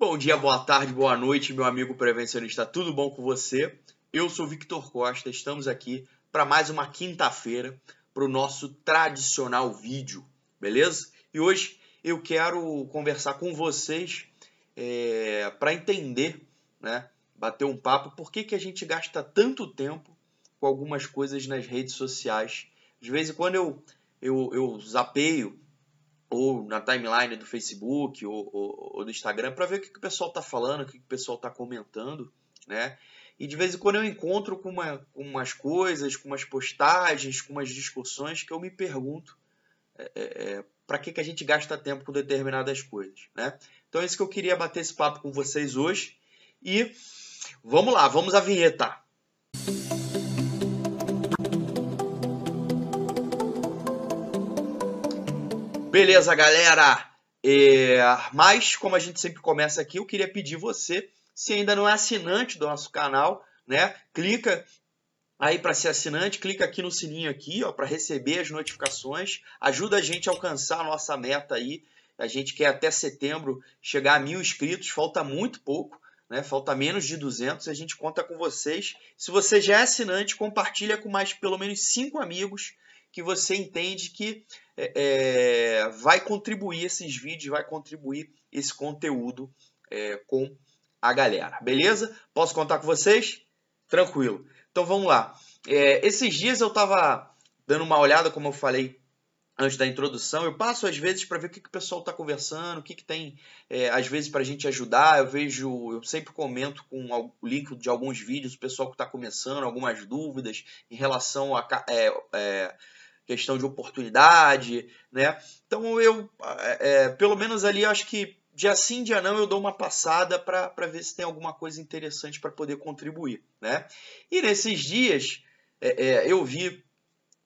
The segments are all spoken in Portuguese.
Bom dia, boa tarde, boa noite, meu amigo prevencionista. Tudo bom com você? Eu sou Victor Costa. Estamos aqui para mais uma quinta-feira para o nosso tradicional vídeo, beleza? E hoje eu quero conversar com vocês é, para entender, né? Bater um papo por que, que a gente gasta tanto tempo com algumas coisas nas redes sociais. De vez em quando eu, eu, eu zapeio ou na timeline do Facebook ou, ou, ou do Instagram para ver o que, que o pessoal está falando, o que, que o pessoal está comentando, né? E de vez em quando eu encontro com, uma, com umas coisas, com umas postagens, com umas discussões que eu me pergunto é, é, é para que, que a gente gasta tempo com determinadas coisas, né? Então é isso que eu queria bater esse papo com vocês hoje. E vamos lá, vamos à vinheta. Beleza, galera? É, mas, como a gente sempre começa aqui, eu queria pedir você, se ainda não é assinante do nosso canal, né? Clica aí para ser assinante, clica aqui no sininho aqui, ó, para receber as notificações. Ajuda a gente a alcançar a nossa meta aí. A gente quer até setembro chegar a mil inscritos, falta muito pouco, né? Falta menos de 200. A gente conta com vocês. Se você já é assinante, compartilha com mais pelo menos cinco amigos que você entende que é, é, vai contribuir esses vídeos, vai contribuir esse conteúdo é, com a galera. Beleza? Posso contar com vocês? Tranquilo. Então vamos lá. É, esses dias eu estava dando uma olhada, como eu falei antes da introdução, eu passo às vezes para ver o que, que o pessoal está conversando, o que, que tem é, às vezes para a gente ajudar. Eu vejo, eu sempre comento com o link de alguns vídeos, o pessoal que está começando, algumas dúvidas em relação a é, é, questão de oportunidade, né? Então eu, é, é, pelo menos ali, acho que dia sim, dia não, eu dou uma passada para ver se tem alguma coisa interessante para poder contribuir, né? E nesses dias é, é, eu vi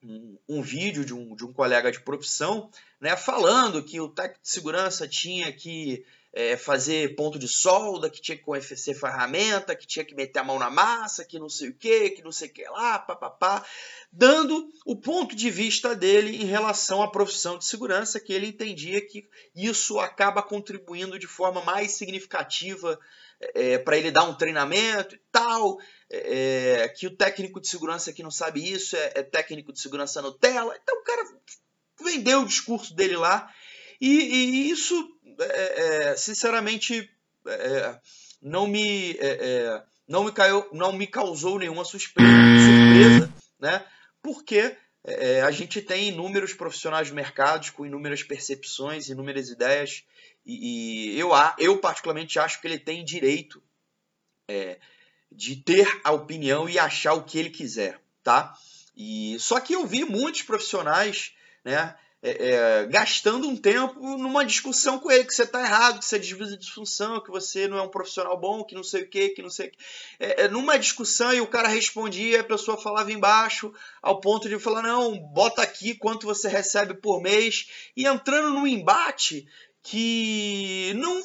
um, um, vídeo de um, de um colega de profissão, né, falando que o técnico de segurança tinha que é, fazer ponto de solda, que tinha que ser ferramenta, que tinha que meter a mão na massa, que não sei o que, que não sei o que lá, papapá, dando o ponto de vista dele em relação à profissão de segurança, que ele entendia que isso acaba contribuindo de forma mais significativa é, para ele dar um treinamento e tal, é, que o técnico de segurança que não sabe isso é, é técnico de segurança Nutella. Então o cara vendeu o discurso dele lá e, e isso é, é, sinceramente, é, não me não me caiu, não me causou nenhuma surpresa, né? Porque é, a gente tem inúmeros profissionais de mercados com inúmeras percepções, inúmeras ideias, e, e eu, eu particularmente acho que ele tem direito é, de ter a opinião e achar o que ele quiser, tá? E só que eu vi muitos profissionais, né? É, é, gastando um tempo numa discussão com ele, que você está errado, que você desvisa de função, que você não é um profissional bom, que não sei o que, que não sei o que. É, é, numa discussão e o cara respondia, a pessoa falava embaixo, ao ponto de falar, não, bota aqui quanto você recebe por mês, e entrando num embate que não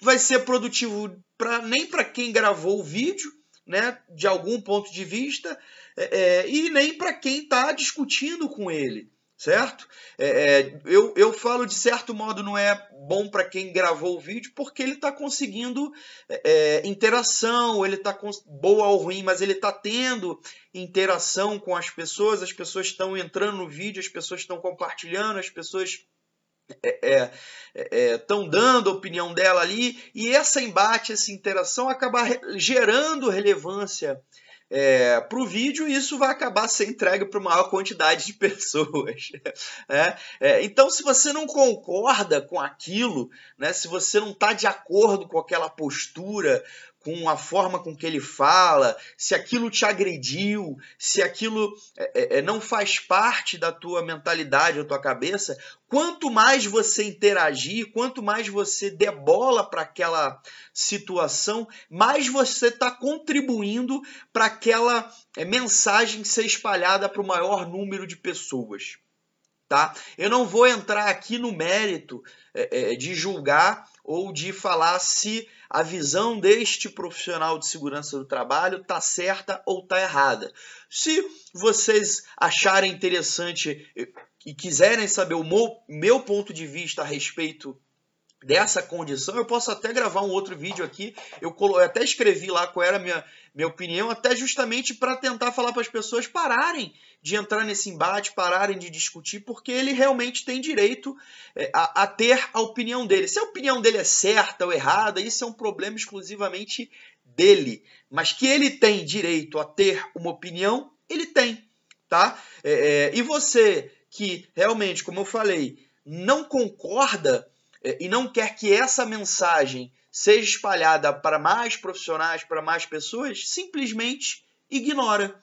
vai ser produtivo pra, nem para quem gravou o vídeo, né, de algum ponto de vista, é e nem para quem está discutindo com ele certo? É, é, eu, eu falo de certo modo não é bom para quem gravou o vídeo porque ele está conseguindo é, é, interação, ele está boa ou ruim, mas ele está tendo interação com as pessoas, as pessoas estão entrando no vídeo, as pessoas estão compartilhando, as pessoas estão é, é, dando a opinião dela ali, e essa embate, essa interação acaba gerando relevância é, para o vídeo, isso vai acabar sendo entregue para maior quantidade de pessoas. É, é, então, se você não concorda com aquilo, né, se você não está de acordo com aquela postura, com a forma com que ele fala, se aquilo te agrediu, se aquilo é, é, é, não faz parte da tua mentalidade, da tua cabeça, quanto mais você interagir, quanto mais você debola para aquela situação, mais você está contribuindo para aquela é, mensagem ser espalhada para o maior número de pessoas. Tá? Eu não vou entrar aqui no mérito é, é, de julgar ou de falar se a visão deste profissional de segurança do trabalho está certa ou está errada. Se vocês acharem interessante e quiserem saber o meu, ponto de vista a respeito dessa condição, eu posso até gravar um outro vídeo aqui. Eu, eu até escrevi lá qual era a minha, minha opinião, até justamente para tentar falar para as pessoas pararem de entrar nesse embate, pararem de discutir, porque ele realmente tem direito é, a, a, ter a opinião dele. Se a opinião dele é certa ou errada, isso é um problema exclusivamente dele. Mas que ele tem direito a ter uma opinião, ele tem, tá? É, é, e você que realmente, como eu falei, não concorda e não quer que essa mensagem seja espalhada para mais profissionais, para mais pessoas, simplesmente ignora,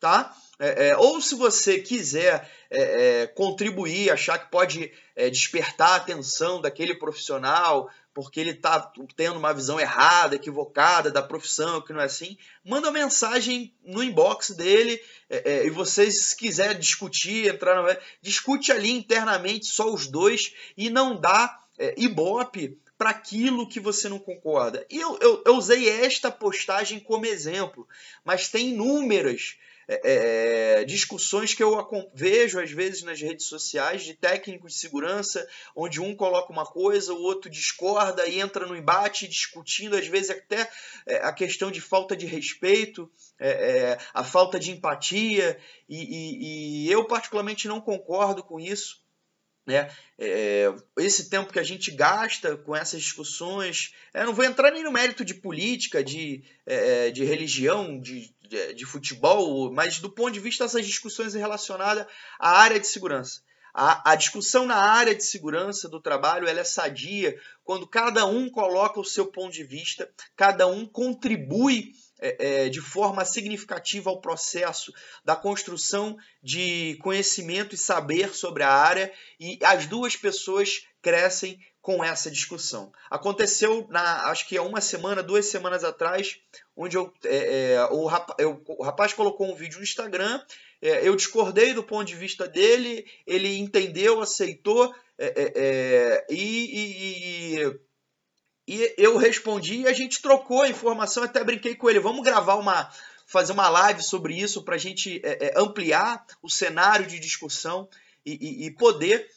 tá? É, é, ou se você quiser é, é contribuir, achar que pode é, despertar a atenção daquele profissional, porque ele está tendo uma visão errada, equivocada da profissão, que não é assim, manda uma mensagem no inbox dele é, e vocês, se quiser discutir, entrar no... discute ali internamente, só os dois, e não dá é, ibope para aquilo que você não concorda. E eu, eu, eu, usei esta postagem como exemplo, mas tem inúmeras é, é, discussões que eu vejo às vezes nas redes sociais de técnicos de segurança, onde um coloca uma coisa, o outro discorda e entra no embate, discutindo às vezes até é, a questão de falta de respeito, é, é, a falta de empatia, e, e, e eu particularmente não concordo com isso. Né? É, esse tempo que a gente gasta com essas discussões, é, não vou entrar nem no mérito de política, de, é, de religião, de, de, de, futebol, mas do ponto de vista dessas discussões relacionadas à área de segurança. A, a discussão na área de segurança do trabalho é sadia quando cada um coloca o seu ponto de vista, cada um contribui é, é, de forma significativa ao processo da construção de conhecimento e saber sobre a área e as duas pessoas crescem com essa discussão. Aconteceu, na, acho que há uma semana, duas semanas atrás, onde eu, é, é o, rapaz, eu, o, rapaz, colocou um vídeo no Instagram, é, eu discordei do ponto de vista dele, ele entendeu, aceitou é, e, e e eu respondi e a gente trocou a informação, até brinquei com ele, vamos gravar uma fazer uma live sobre isso para a gente é, é, ampliar o cenário de discussão e, e, e poder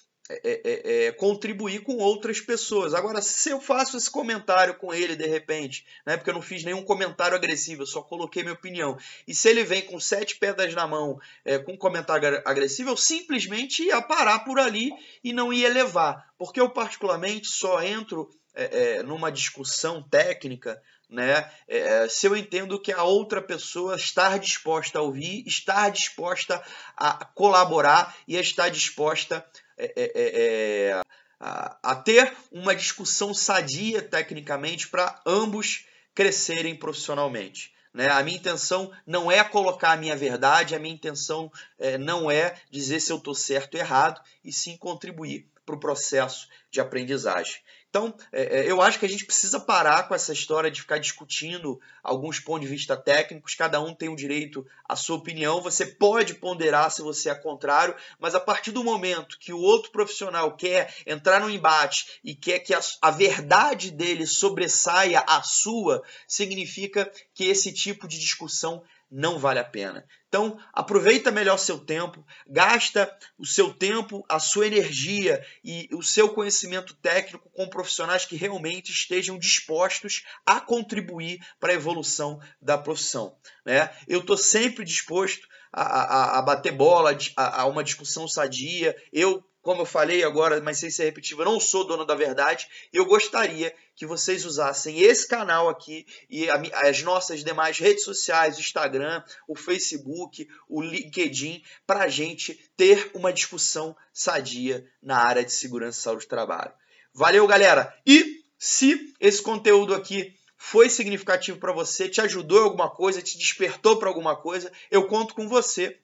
é, é, é, contribuir com outras pessoas. Agora, se eu faço esse comentário com ele de repente, né, porque eu não fiz nenhum comentário agressivo, eu só coloquei minha opinião, e se ele vem com sete pedras na mão é, com um comentário agressivo, eu simplesmente ia parar por ali e não ia levar, porque eu particularmente só entro é, é, numa discussão técnica, né, é, se eu entendo que a outra pessoa está disposta a ouvir, está disposta a colaborar e está disposta é, é, é, a, a ter uma discussão sadia tecnicamente para ambos crescerem profissionalmente. Né? A minha intenção não é colocar a minha verdade, a minha intenção é, não é dizer se eu estou certo ou errado, e sim contribuir para o processo de aprendizagem. Então, é, é, eu acho que a gente precisa parar com essa história de ficar discutindo alguns pontos de vista técnicos, cada um tem o direito à sua opinião, você pode ponderar se você é contrário, mas a partir do momento que o outro profissional quer entrar no embate e quer que a, a verdade dele sobressaia a sua, significa que esse tipo de discussão não vale a pena. Então, aproveita melhor seu tempo, gasta o seu tempo, a sua energia e o seu conhecimento técnico com profissionais que realmente estejam dispostos a contribuir para a evolução da profissão. Né? Eu estou sempre disposto a, a, a bater bola, a, a uma discussão sadia. Eu como eu falei agora, mas sem ser repetitivo, eu não sou dono da verdade. Eu gostaria que vocês usassem esse canal aqui e as nossas demais redes sociais, o Instagram, o Facebook, o LinkedIn, para a gente ter uma discussão sadia na área de segurança e saúde do trabalho. Valeu, galera! E se esse conteúdo aqui foi significativo para você, te ajudou em alguma coisa, te despertou para alguma coisa, eu conto com você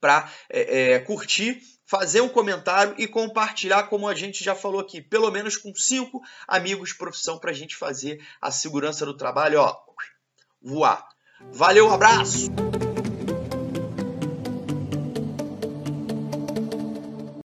para é, é, curtir fazer um comentário e compartilhar, como a gente já falou aqui, pelo menos com cinco amigos profissão para a gente fazer a segurança do trabalho, ó, voar. Valeu, um abraço!